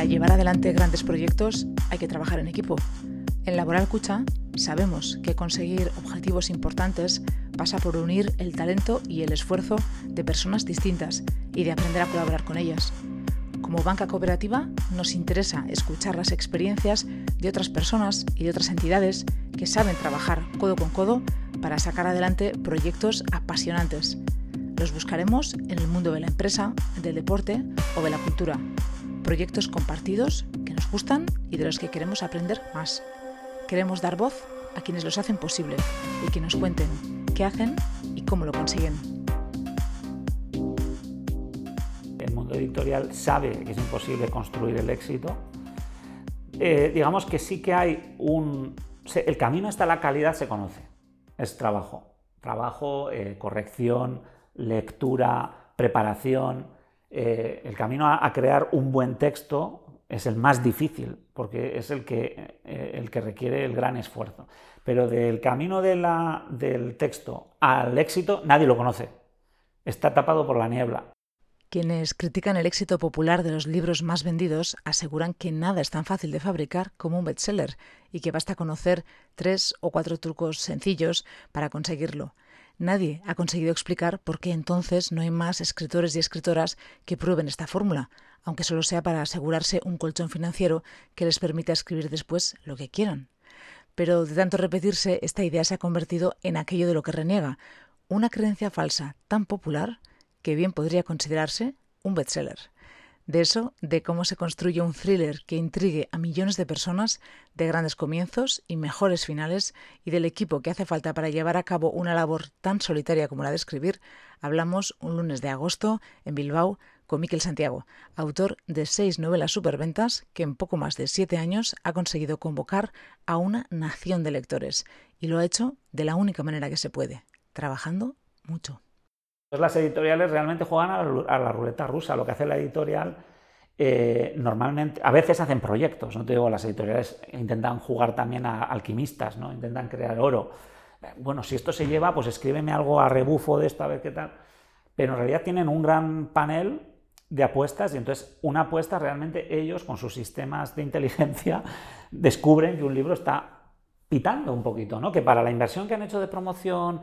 Para llevar adelante grandes proyectos hay que trabajar en equipo. En Laboral Cucha sabemos que conseguir objetivos importantes pasa por unir el talento y el esfuerzo de personas distintas y de aprender a colaborar con ellas. Como banca cooperativa nos interesa escuchar las experiencias de otras personas y de otras entidades que saben trabajar codo con codo para sacar adelante proyectos apasionantes. Los buscaremos en el mundo de la empresa, del deporte o de la cultura. Proyectos compartidos que nos gustan y de los que queremos aprender más. Queremos dar voz a quienes los hacen posible y que nos cuenten qué hacen y cómo lo consiguen. El mundo editorial sabe que es imposible construir el éxito. Eh, digamos que sí que hay un... El camino hasta la calidad se conoce. Es trabajo. Trabajo, eh, corrección, lectura, preparación. Eh, el camino a crear un buen texto es el más difícil, porque es el que, eh, el que requiere el gran esfuerzo. Pero del camino del texto al éxito nadie lo conoce. Está tapado por la niebla. Quienes critican el éxito popular de los libros más vendidos aseguran que nada es tan fácil de fabricar como un bestseller y que basta conocer tres o cuatro trucos sencillos para conseguirlo. Nadie ha conseguido explicar por qué entonces no hay más escritores y escritoras que prueben esta fórmula, aunque solo sea para asegurarse un colchón financiero que les permita escribir después lo que quieran. Pero de tanto repetirse, esta idea se ha convertido en aquello de lo que reniega, una creencia falsa tan popular que bien podría considerarse un bestseller. De eso, de cómo se construye un thriller que intrigue a millones de personas, de grandes comienzos y mejores finales, y del equipo que hace falta para llevar a cabo una labor tan solitaria como la de escribir, hablamos un lunes de agosto en Bilbao con Miquel Santiago, autor de seis novelas superventas que en poco más de siete años ha conseguido convocar a una nación de lectores. Y lo ha hecho de la única manera que se puede, trabajando mucho. Las editoriales realmente juegan a la, ruleta rusa. Lo que hace la editorial eh, normalmente, a veces hacen proyectos, no te digo, las editoriales intentan jugar también a alquimistas, ¿no? intentan crear oro. Bueno, si esto se lleva, pues escríbeme algo a rebufo de esto, a ver qué tal. Pero en realidad tienen un gran panel de apuestas y entonces una apuesta realmente ellos con sus sistemas de inteligencia descubren que un libro está pitando un poquito, ¿no? Que para la inversión que han hecho de promoción,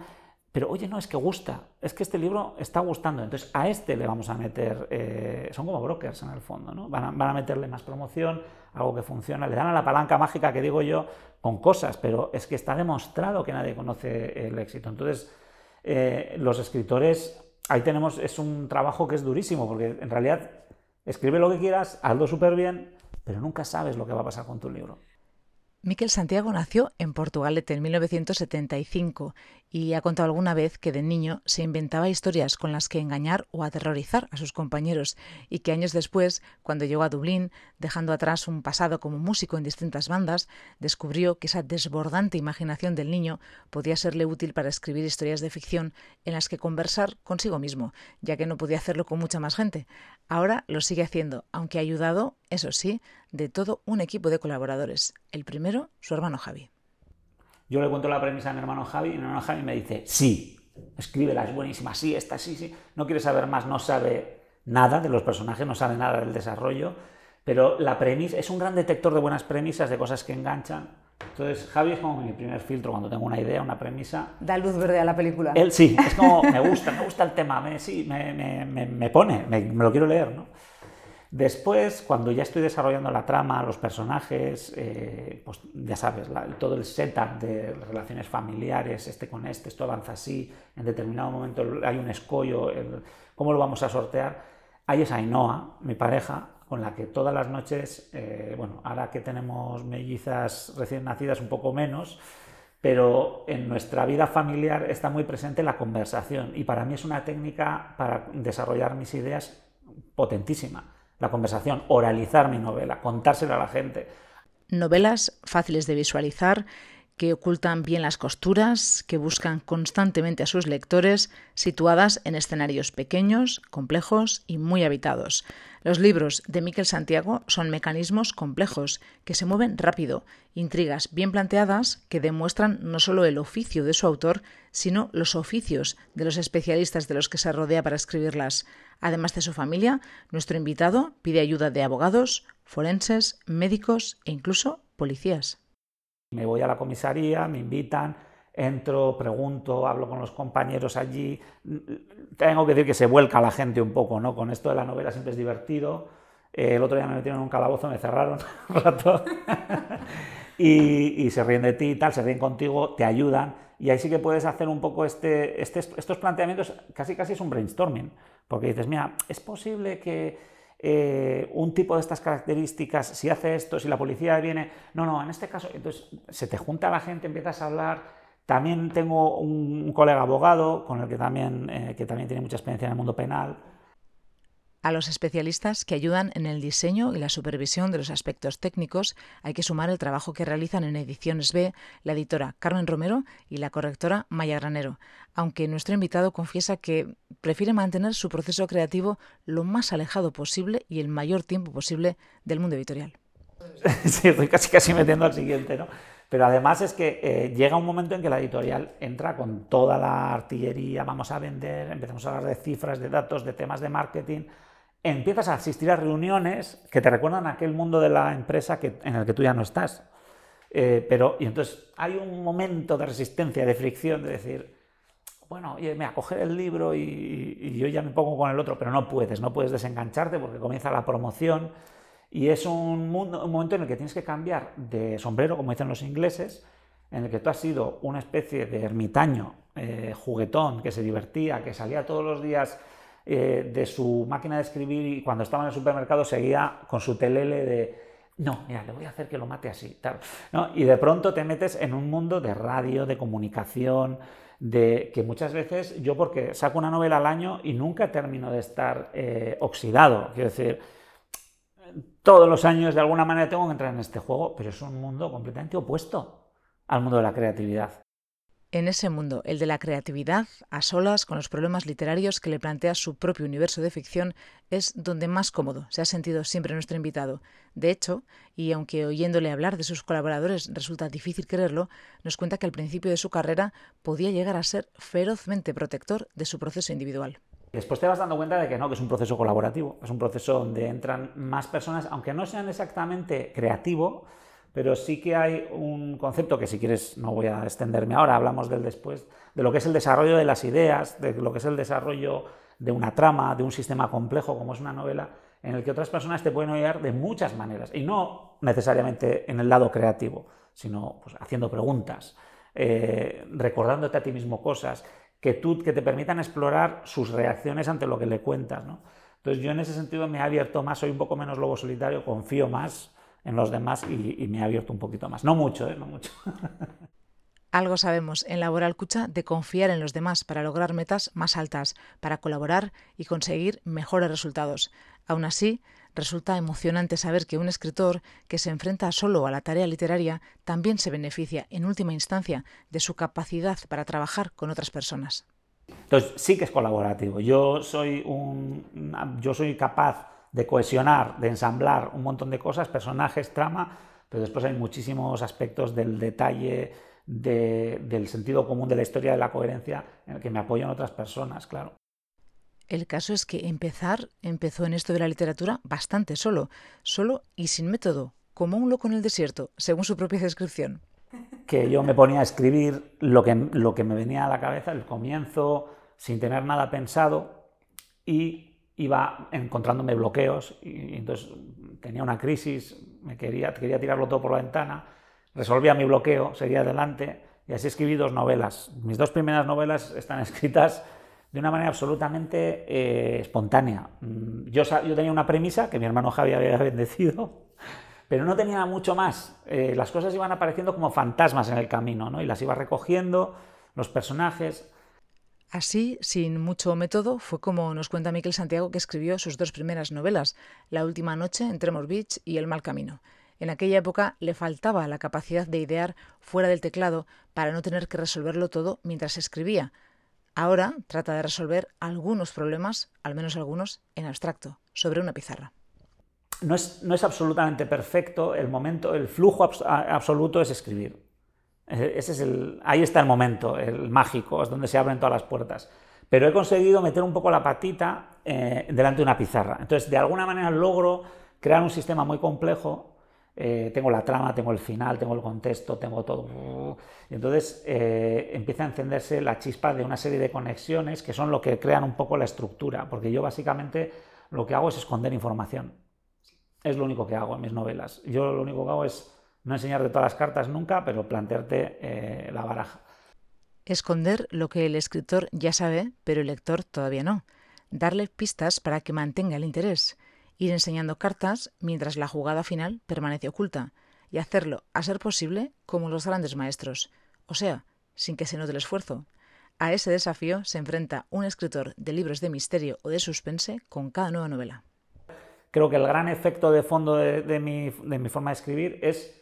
pero oye, no, es que gusta, es que este libro está gustando, entonces a este le vamos a meter, eh, son como brokers en el fondo, ¿no? Van a, van a, meterle más promoción, algo que funciona, le dan a la palanca mágica que digo yo con cosas, pero es que está demostrado que nadie conoce el éxito. Entonces, eh, los escritores ahí tenemos, es un trabajo que es durísimo, porque en realidad escribe lo que quieras, hazlo súper bien, pero nunca sabes lo que va a pasar con tu libro. Miquel Santiago nació en Portugalete en 1975 y ha contado alguna vez que de niño se inventaba historias con las que engañar o aterrorizar a sus compañeros y que años después, cuando llegó a Dublín, dejando atrás un pasado como músico en distintas bandas, descubrió que esa desbordante imaginación del niño podía serle útil para escribir historias de ficción en las que conversar consigo mismo, ya que no podía hacerlo con mucha más gente. Ahora lo sigue haciendo, aunque ha ayudado, eso sí, de todo un equipo de colaboradores. El primero, su hermano Javi. Yo le cuento la premisa a mi hermano Javi y mi hermano Javi me dice, sí, escríbela, es buenísima, sí, esta, sí, sí. No quiere saber más, no sabe nada de los personajes, no sabe nada del desarrollo, pero la premisa es un gran detector de buenas premisas, de cosas que enganchan. Entonces, Javi es como mi primer filtro cuando tengo una idea, una premisa. Da luz verde a la película. Él sí, es como, me gusta, me gusta el tema, me, sí, me, me, me pone, me, lo quiero leer, ¿no? Después, cuando ya estoy desarrollando la trama, los personajes, eh, pues ya sabes, todo el setup de relaciones familiares, este con este, esto avanza así, en determinado momento hay un escollo, ¿cómo lo vamos a sortear? Ahí es Ainhoa, mi pareja, con la que todas las noches, eh, bueno, ahora que tenemos mellizas recién nacidas un poco menos, pero en nuestra vida familiar está muy presente la conversación y para mí es una técnica para desarrollar mis ideas potentísima la conversación, oralizar mi novela, contársela a la gente. Novelas fáciles de visualizar que ocultan bien las costuras, que buscan constantemente a sus lectores, situadas en escenarios pequeños, complejos y muy habitados. Los libros de Miquel Santiago son mecanismos complejos, que se mueven rápido, intrigas bien planteadas que demuestran no solo el oficio de su autor, sino los oficios de los especialistas de los que se rodea para escribirlas. Además de su familia, nuestro invitado pide ayuda de abogados, forenses, médicos e incluso policías. Me voy a la comisaría, me invitan, entro, pregunto, hablo con los compañeros allí. Tengo que decir que se vuelca la gente un poco, ¿no? Con esto de la novela siempre es divertido. Eh, el otro día me metieron en un calabozo, me cerraron un rato y, se ríen de ti y tal, se ríen contigo, te ayudan y ahí sí que puedes hacer un poco este, este, estos planteamientos, casi casi es un brainstorming, porque dices, mira, es posible que eh, un tipo de estas características, si hace esto, si la policía viene, no, no, en este caso, entonces se te junta la gente, empiezas a hablar. También tengo un, colega abogado con el que también, eh, que también tiene mucha experiencia en el mundo penal a los especialistas que ayudan en el diseño y la supervisión de los aspectos técnicos hay que sumar el trabajo que realizan en Ediciones B la editora Carmen Romero y la correctora Maya Granero, aunque nuestro invitado confiesa que prefiere mantener su proceso creativo lo más alejado posible y el mayor tiempo posible del mundo editorial. Sí, estoy casi casi metiendo al siguiente, ¿no? Pero además es que eh, llega un momento en que la editorial entra con toda la artillería, vamos a vender, empezamos a hablar de cifras, de datos, de temas de marketing, empiezas a asistir a reuniones que te recuerdan aquel mundo de la empresa que, en el que tú ya no estás. Eh, pero, y entonces hay un momento de resistencia, de fricción, de decir, bueno, oye, a coger el libro y, yo ya me pongo con el otro, pero no puedes, no puedes desengancharte porque comienza la promoción y es un, un momento en el que tienes que cambiar de sombrero, como dicen los ingleses, en el que tú has sido una especie de ermitaño, eh, juguetón, que se divertía, que salía todos los días eh, de su máquina de escribir y cuando estaba en el supermercado seguía con su telele de no, mira, le voy a hacer que lo mate así. Tal. Y de pronto te metes en un mundo de radio, de comunicación, de que muchas veces yo porque saco una novela al año y nunca termino de estar eh, oxidado. Quiero decir, todos los años de alguna manera tengo que entrar en este juego, pero es un mundo completamente opuesto al mundo de la creatividad. En ese mundo, el de la creatividad, a solas con los problemas literarios que le plantea su propio universo de ficción, es donde más cómodo se ha sentido siempre nuestro invitado. De hecho, y aunque oyéndole hablar de sus colaboradores resulta difícil creerlo, nos cuenta que al principio de su carrera podía llegar a ser ferozmente protector de su proceso individual. Después te vas dando cuenta de que no, que es un proceso colaborativo, es un proceso donde entran más personas, aunque no sean exactamente creativo, pero sí que hay un concepto que si quieres no voy a extenderme ahora, hablamos del después, de lo que es el desarrollo de las ideas, de lo que es el desarrollo de una trama, de un sistema complejo como es una novela, en el que otras personas te pueden ayudar de muchas maneras, y no necesariamente en el lado creativo, sino pues, haciendo preguntas, eh, recordándote a ti mismo cosas, que, tú, que te permitan explorar sus reacciones ante lo que le cuentas. Entonces yo en ese sentido me he abierto más, soy un poco menos lobo solitario, confío más en los demás y, me ha abierto un poquito más. No mucho, ¿eh? No mucho. Algo sabemos en Laboral Cucha de confiar en los demás para lograr metas más altas, para colaborar y conseguir mejores resultados. Aún así, resulta emocionante saber que un escritor que se enfrenta solo a la tarea literaria también se beneficia, en última instancia, de su capacidad para trabajar con otras personas. Entonces, sí que es colaborativo. Yo soy, un, yo soy capaz de cohesionar, de ensamblar un montón de cosas, personajes, trama, pero después hay muchísimos aspectos del detalle, del sentido común de la historia, de la coherencia, en el que me apoyan otras personas, claro. El caso es que empezar empezó en esto de la literatura bastante solo, solo y sin método, como un loco en el desierto, según su propia descripción. Que yo me ponía a escribir lo que, lo que me venía a la cabeza, el comienzo, sin tener nada pensado, y iba encontrándome bloqueos y entonces tenía una crisis, me quería, quería tirarlo todo por la ventana, resolvía mi bloqueo, seguía adelante y así escribí dos novelas. Mis dos primeras novelas están escritas de una manera absolutamente eh, espontánea. Mm, yo, yo, tenía una premisa que mi hermano Javi había bendecido, pero no tenía mucho más. Eh, las cosas iban apareciendo como fantasmas en el camino ¿no? y las iba recogiendo, los personajes. Así, sin mucho método, fue como nos cuenta Miquel Santiago que escribió sus dos primeras novelas, La última noche en Tremor Beach y El mal camino. En aquella época le faltaba la capacidad de idear fuera del teclado para no tener que resolverlo todo mientras escribía. Ahora trata de resolver algunos problemas, al menos algunos, en abstracto, sobre una pizarra. No es, no es absolutamente perfecto, el momento, el flujo absoluto es escribir. Ese es el, ahí está el momento, el mágico, es donde se abren todas las puertas. Pero he conseguido meter un poco la patita eh, delante de una pizarra. Entonces, de alguna manera logro crear un sistema muy complejo. Eh, tengo la trama, tengo el final, tengo el contexto, tengo todo. Y entonces eh, empieza a encenderse la chispa de una serie de conexiones que son lo que crean un poco la estructura. Porque yo básicamente lo que hago es esconder información. Es lo único que hago en mis novelas. Yo lo único que hago es no enseñarte todas las cartas nunca, pero plantearte eh, la baraja. Esconder lo que el escritor ya sabe, pero el lector todavía no. Darle pistas para que mantenga el interés. Ir enseñando cartas mientras la jugada final permanece oculta. Y hacerlo, a ser posible, como los grandes maestros. O sea, sin que se note el esfuerzo. A ese desafío se enfrenta un escritor de libros de misterio o de suspense con cada nueva novela. Creo que el gran efecto de fondo de mi forma de escribir es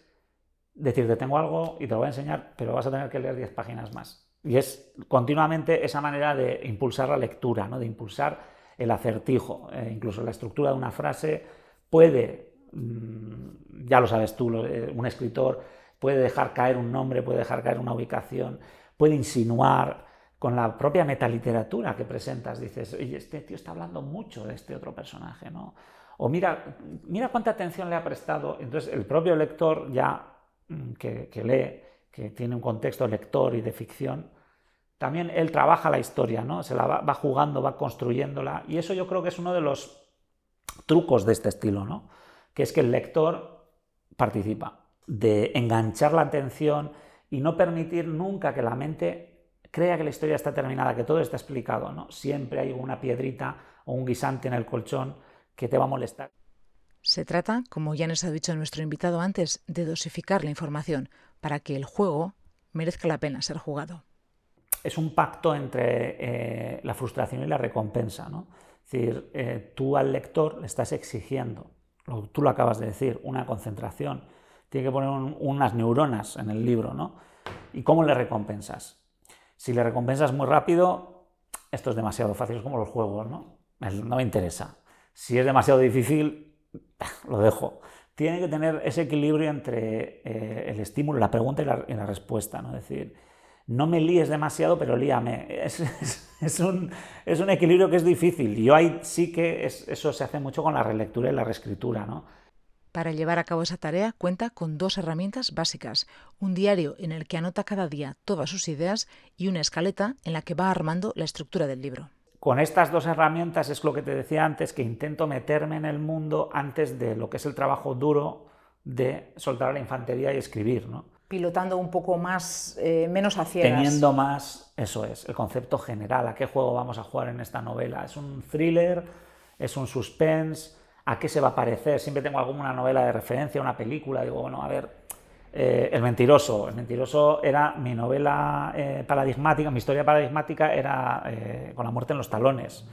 decirte tengo algo y te lo voy a enseñar, pero vas a tener que leer 10 páginas más. Y es continuamente esa manera de impulsar la lectura, ¿no? de impulsar el acertijo. Eh, incluso la estructura de una frase puede, mm, ya lo sabes tú, eh, un escritor puede dejar caer un nombre, puede dejar caer una ubicación, puede insinuar con la propia metaliteratura que presentas. Dices, oye, este tío está hablando mucho de este otro personaje, ¿no? O mira, mira cuánta atención le ha prestado. Entonces el propio lector ya Mm, que, lee, que tiene un contexto lector y de ficción, también él trabaja la historia, ¿no? Se la va, jugando, va construyéndola. Y eso yo creo que es uno de los trucos de este estilo, ¿no? Que es que el lector participa, de enganchar la atención y no permitir nunca que la mente crea que la historia está terminada, que todo está explicado, ¿no? Siempre hay una piedrita o un guisante en el colchón que te va a molestar. Se trata, como ya nos ha dicho nuestro invitado antes, de dosificar la información para que el juego merezca la pena ser jugado. Es un pacto entre eh, la frustración y la recompensa. ¿no? Es decir, eh, tú al lector le estás exigiendo, tú lo acabas de decir, una concentración. Tiene que poner unas neuronas en el libro. ¿no? ¿Y cómo le recompensas? Si le recompensas muy rápido, esto es demasiado fácil, es como los juegos, ¿no? No me interesa. Si es demasiado difícil, lo dejo. Tiene que tener ese equilibrio entre eh, el estímulo, la pregunta y la, respuesta, ¿no? Es decir, no me líes demasiado, pero líame. Es, un, equilibrio que es difícil. Yo ahí sí que eso se hace mucho con la relectura y la reescritura, ¿no? Para llevar a cabo esa tarea cuenta con dos herramientas básicas, un diario en el que anota cada día todas sus ideas y una escaleta en la que va armando la estructura del libro. Con estas dos herramientas es lo que te decía antes, que intento meterme en el mundo antes de lo que es el trabajo duro de soltar a la infantería y escribir, ¿no? Pilotando un poco más, eh, menos a Teniendo más, eso es, el concepto general, a qué juego vamos a jugar en esta novela. ¿Es un thriller? ¿Es un suspense? ¿A qué se va a parecer? Siempre tengo alguna novela de referencia, una película, digo, bueno, a ver, eh, el mentiroso. El mentiroso era mi novela eh, paradigmática, mi historia paradigmática era eh, con la muerte en los talones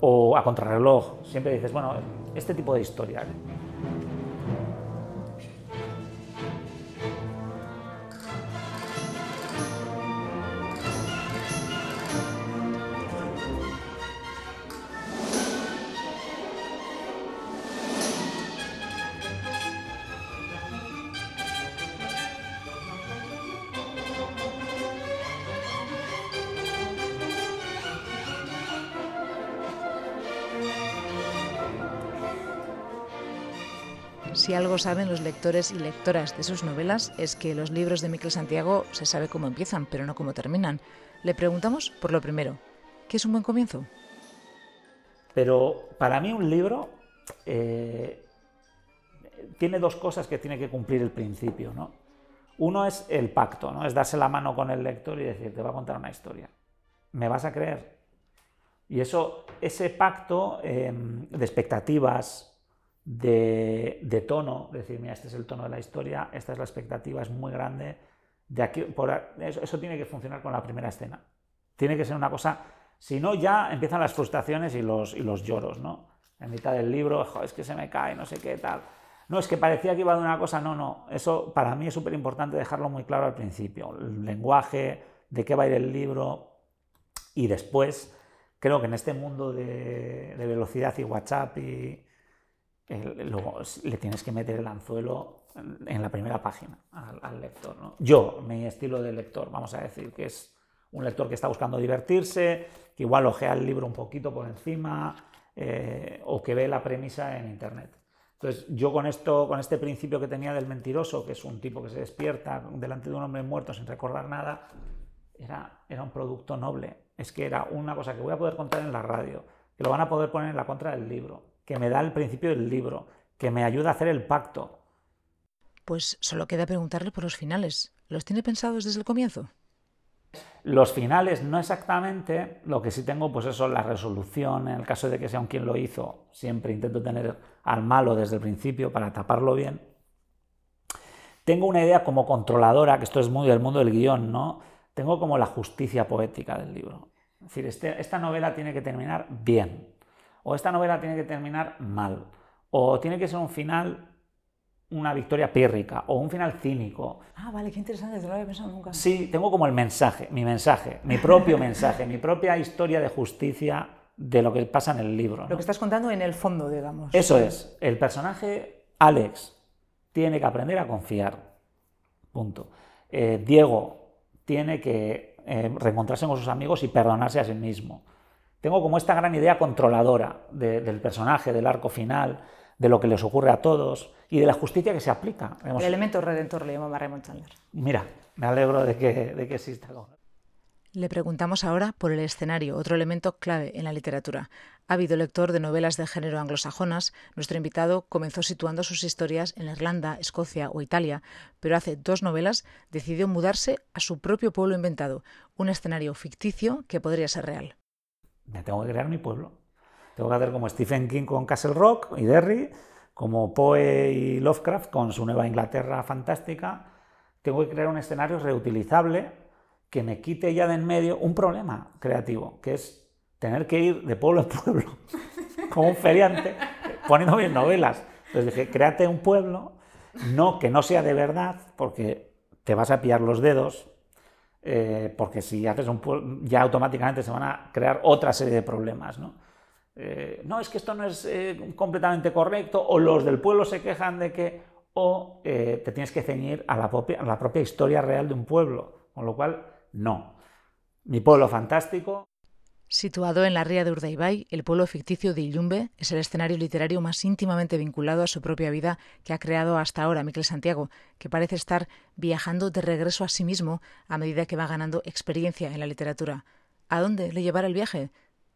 o a contrarreloj. Siempre dices, bueno, este tipo de historia. Si algo saben los lectores y lectoras de sus novelas es que los libros de Miquel Santiago se sabe cómo empiezan, pero no cómo terminan. Le preguntamos por lo primero, ¿qué es un buen comienzo? Pero para mí un libro eh, tiene dos cosas que tiene que cumplir el principio. ¿no? Uno es el pacto, ¿no? es darse la mano con el lector y decir, te va a contar una historia. ¿Me vas a creer? Y eso, ese pacto eh, de expectativas, de, tono, decir, mira, este es el tono de la historia, esta es la expectativa, es muy grande. De aquí, por, eso, tiene que funcionar con la primera escena. Tiene que ser una cosa, si no, ya empiezan las frustraciones y los, y los lloros, ¿no? En mitad del libro, es que se me cae, no sé qué, tal. no, es que parecía que iba de una cosa, no, no, eso para mí es súper importante dejarlo muy claro al principio, el lenguaje, de qué va a ir el libro y después creo que en este mundo de, velocidad y WhatsApp y luego le tienes que meter el anzuelo en, la primera página al, lector. Yo, mi estilo de lector, vamos a decir, que es un lector que está buscando divertirse, que igual ojea el libro un poquito por encima eh, o que ve la premisa en Internet. Entonces, yo con esto, con este principio que tenía del mentiroso, que es un tipo que se despierta delante de un hombre muerto sin recordar nada, era, era un producto noble. Es que era una cosa que voy a poder contar en la radio, que lo van a poder poner en la contra del libro, que me da el principio del libro, que me ayuda a hacer el pacto. Pues solo queda preguntarle por los finales. ¿Los tiene pensados desde el comienzo? Los finales no exactamente, lo que sí tengo pues eso, la resolución, en el caso de que sea un quien lo hizo, siempre intento tener al malo desde el principio para taparlo bien. Tengo una idea como controladora, que esto es muy del mundo del guion, ¿no? tengo como la justicia poética del libro. Es decir, este, esta novela tiene que terminar bien, o esta novela tiene que terminar mal, o tiene que ser un final, una victoria pírrica, o un final cínico. Ah, vale, qué interesante, te lo había pensado nunca. Sí, tengo como el mensaje, mi mensaje, mi propio mensaje, mi propia historia de justicia de lo que pasa en el libro. Lo que estás contando en el fondo, digamos. Eso es, el personaje Alex tiene que aprender a confiar. Punto. Eh, Diego tiene que eh, reencontrarse con sus amigos y perdonarse a sí mismo. Tengo como esta gran idea controladora del personaje, del arco final, de lo que les ocurre a todos y de la justicia que se aplica. El elemento redentor le llamaba Raymond Chandler. Mira, me alegro de que, de que exista. Le preguntamos ahora por el escenario, otro elemento clave en la literatura. Ha habido lector de novelas de género anglosajonas, nuestro invitado comenzó situando sus historias en Irlanda, Escocia o Italia, pero hace dos novelas decidió mudarse a su propio pueblo inventado, un escenario ficticio que podría ser real. Me tengo que crear mi pueblo. Tengo que hacer como Stephen King con Castle Rock y Derry, como Poe y Lovecraft con su Nueva Inglaterra fantástica. Tengo que crear un escenario reutilizable que me quite ya de en medio un problema creativo, que es tener que ir de pueblo en pueblo, como un feriante, poniendo mis novelas. Entonces dije, créate un pueblo, no que no sea de verdad, porque te vas a pillar los dedos, eh, porque si haces un ya automáticamente se van a crear otra serie de problemas, ¿no? Eh, no, es que esto no es eh, completamente correcto, o los del pueblo se quejan de que, o te tienes que ceñir a la, propia, a la propia historia real de un pueblo, con lo cual no. Mi pueblo fantástico. Situado en la ría de Urdaibai, el pueblo ficticio de Illumbe es el escenario literario más íntimamente vinculado a su propia vida que ha creado hasta ahora Miquel Santiago, que parece estar viajando de regreso a sí mismo a medida que va ganando experiencia en la literatura. ¿A dónde le llevará el viaje?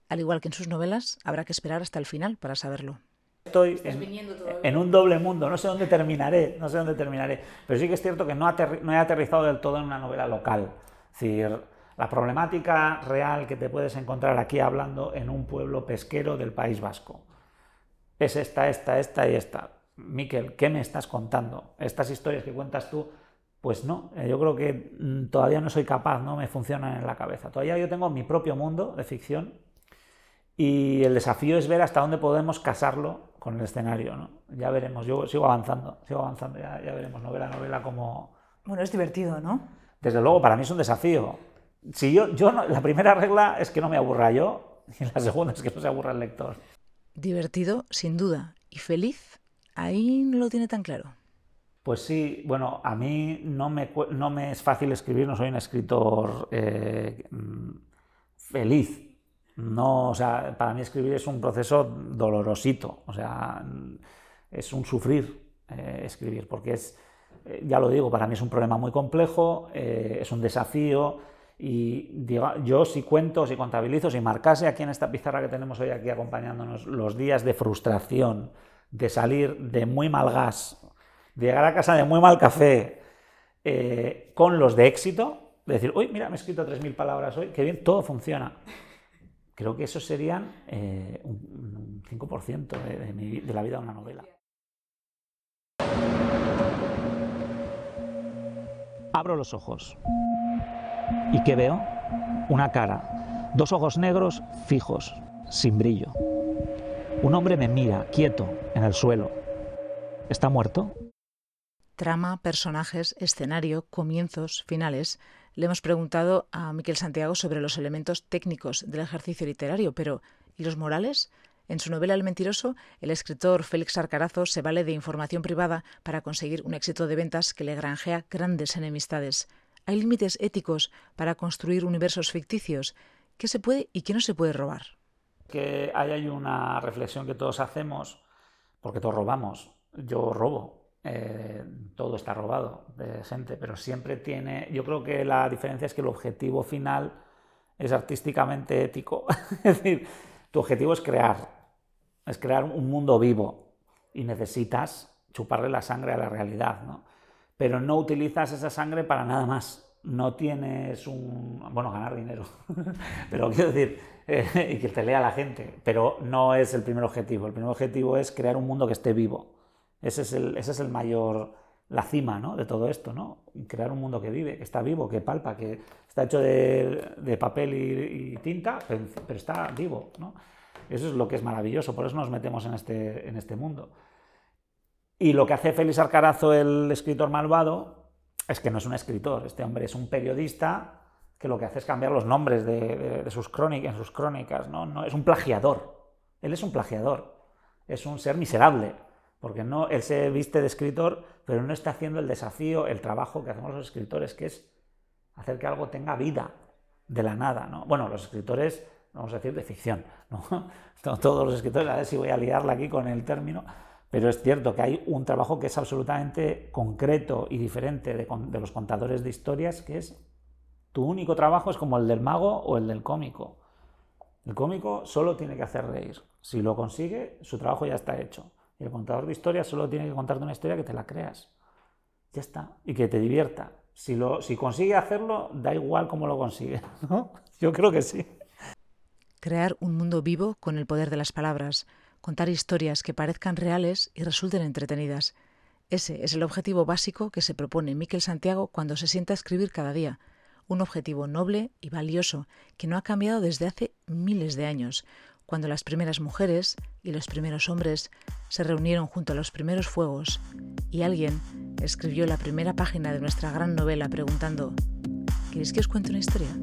Al igual que en sus novelas, habrá que esperar hasta el final para saberlo. Estoy en, un doble mundo, no sé dónde terminaré, no sé dónde terminaré, pero sí que es cierto que no, no he aterrizado del todo en una novela local. Es decir, la problemática real que te puedes encontrar aquí hablando en un pueblo pesquero del País Vasco es esta, esta, esta y esta. Miquel, ¿qué me estás contando? Estas historias que cuentas tú, pues no, eh, yo creo que mm, todavía no soy capaz, no me funcionan en la cabeza. Todavía yo tengo mi propio mundo de ficción y el desafío es ver hasta dónde podemos casarlo con el escenario. ¿no? Ya veremos, yo sigo avanzando, sigo avanzando, ya, ya veremos novela a novela como... Bueno, es divertido, ¿no? Desde luego, para mí es un desafío. Si yo, yo la primera regla es que no me aburra yo y la segunda es que no se aburra el lector. Divertido, sin duda. ¿Y feliz? Ahí no lo tiene tan claro. Pues sí, bueno, a mí no me, no me es fácil escribir, no soy un escritor eh, mm, feliz. No, o sea, para mí escribir es un proceso dolorosito, o sea, es un sufrir eh, escribir, porque es, eh, ya lo digo, para mí es un problema muy complejo, eh, es un desafío y yo si cuento, si contabilizo, si marcase aquí en esta pizarra que tenemos hoy aquí acompañándonos los días de frustración, de salir de muy mal gas, de llegar a casa de muy mal café, eh, con los de éxito, de decir, uy, mira, me he escrito 3.000 palabras hoy, qué bien, todo funciona. Creo que eso serían un 5% de, de la vida de una novela. Abro los ojos. ¿Y qué veo? Una cara, dos ojos negros fijos, sin brillo. Un hombre me mira, quieto, en el suelo. está muerto. Trama, personajes, escenario, comienzos, finales. Le hemos preguntado a Miquel Santiago sobre los elementos técnicos del ejercicio literario, pero ¿y los morales? En su novela El mentiroso, el escritor Félix Arcarazo se vale de información privada para conseguir un éxito de ventas que le granjea grandes enemistades. ¿Hay límites éticos para construir universos ficticios? ¿Qué se puede y qué no se puede robar? Que hay una reflexión que todos hacemos, porque todos robamos. Yo robo, eh, todo está robado de gente, pero siempre tiene. Yo creo que la diferencia es que el objetivo final es artísticamente ético. es decir, tu objetivo es crear, es crear un mundo vivo y necesitas chuparle la sangre a la realidad, ¿no? Pero no utilizas esa sangre para nada más. No tienes un... bueno, ganar dinero, pero quiero decir, eh, y que te lea la gente, pero no es el primer objetivo. El primer objetivo es crear un mundo que esté vivo. Ese es el, ese es el mayor, la cima ¿no? de todo esto, ¿no? Crear un mundo que vive, que está vivo, que palpa, que está hecho de, papel y, tinta, pero, pero, está vivo, ¿no? Eso es lo que es maravilloso, por eso nos metemos en este, en este mundo. Y lo que hace Félix Arcarazo, el escritor malvado, es que no es un escritor, este hombre es un periodista que lo que hace es cambiar los nombres de, sus crónicas, en sus crónicas, ¿no? ¿no? Es un plagiador, él es un plagiador, es un ser miserable, porque no, él se viste de escritor, pero no está haciendo el desafío, el trabajo que hacemos los escritores, que es hacer que algo tenga vida de la nada, ¿no? Bueno, los escritores vamos a decir, de ficción. ¿no? Todos los escritores, a ver si voy a liarla aquí con el término, pero es cierto que hay un trabajo que es absolutamente concreto y diferente de, los contadores de historias, que es tu único trabajo es como el del mago o el del cómico. El cómico solo tiene que hacer reír. Si lo consigue, su trabajo ya está hecho. Y el contador de historias solo tiene que contarte una historia que te la creas. Ya está. Y que te divierta. Si, lo, si consigue hacerlo, da igual cómo lo consigue. Yo creo que sí crear un mundo vivo con el poder de las palabras, contar historias que parezcan reales y resulten entretenidas. Ese es el objetivo básico que se propone Miquel Santiago cuando se sienta a escribir cada día, un objetivo noble y valioso que no ha cambiado desde hace miles de años, cuando las primeras mujeres y los primeros hombres se reunieron junto a los primeros fuegos y alguien escribió la primera página de nuestra gran novela preguntando ¿Queréis que os cuente una historia?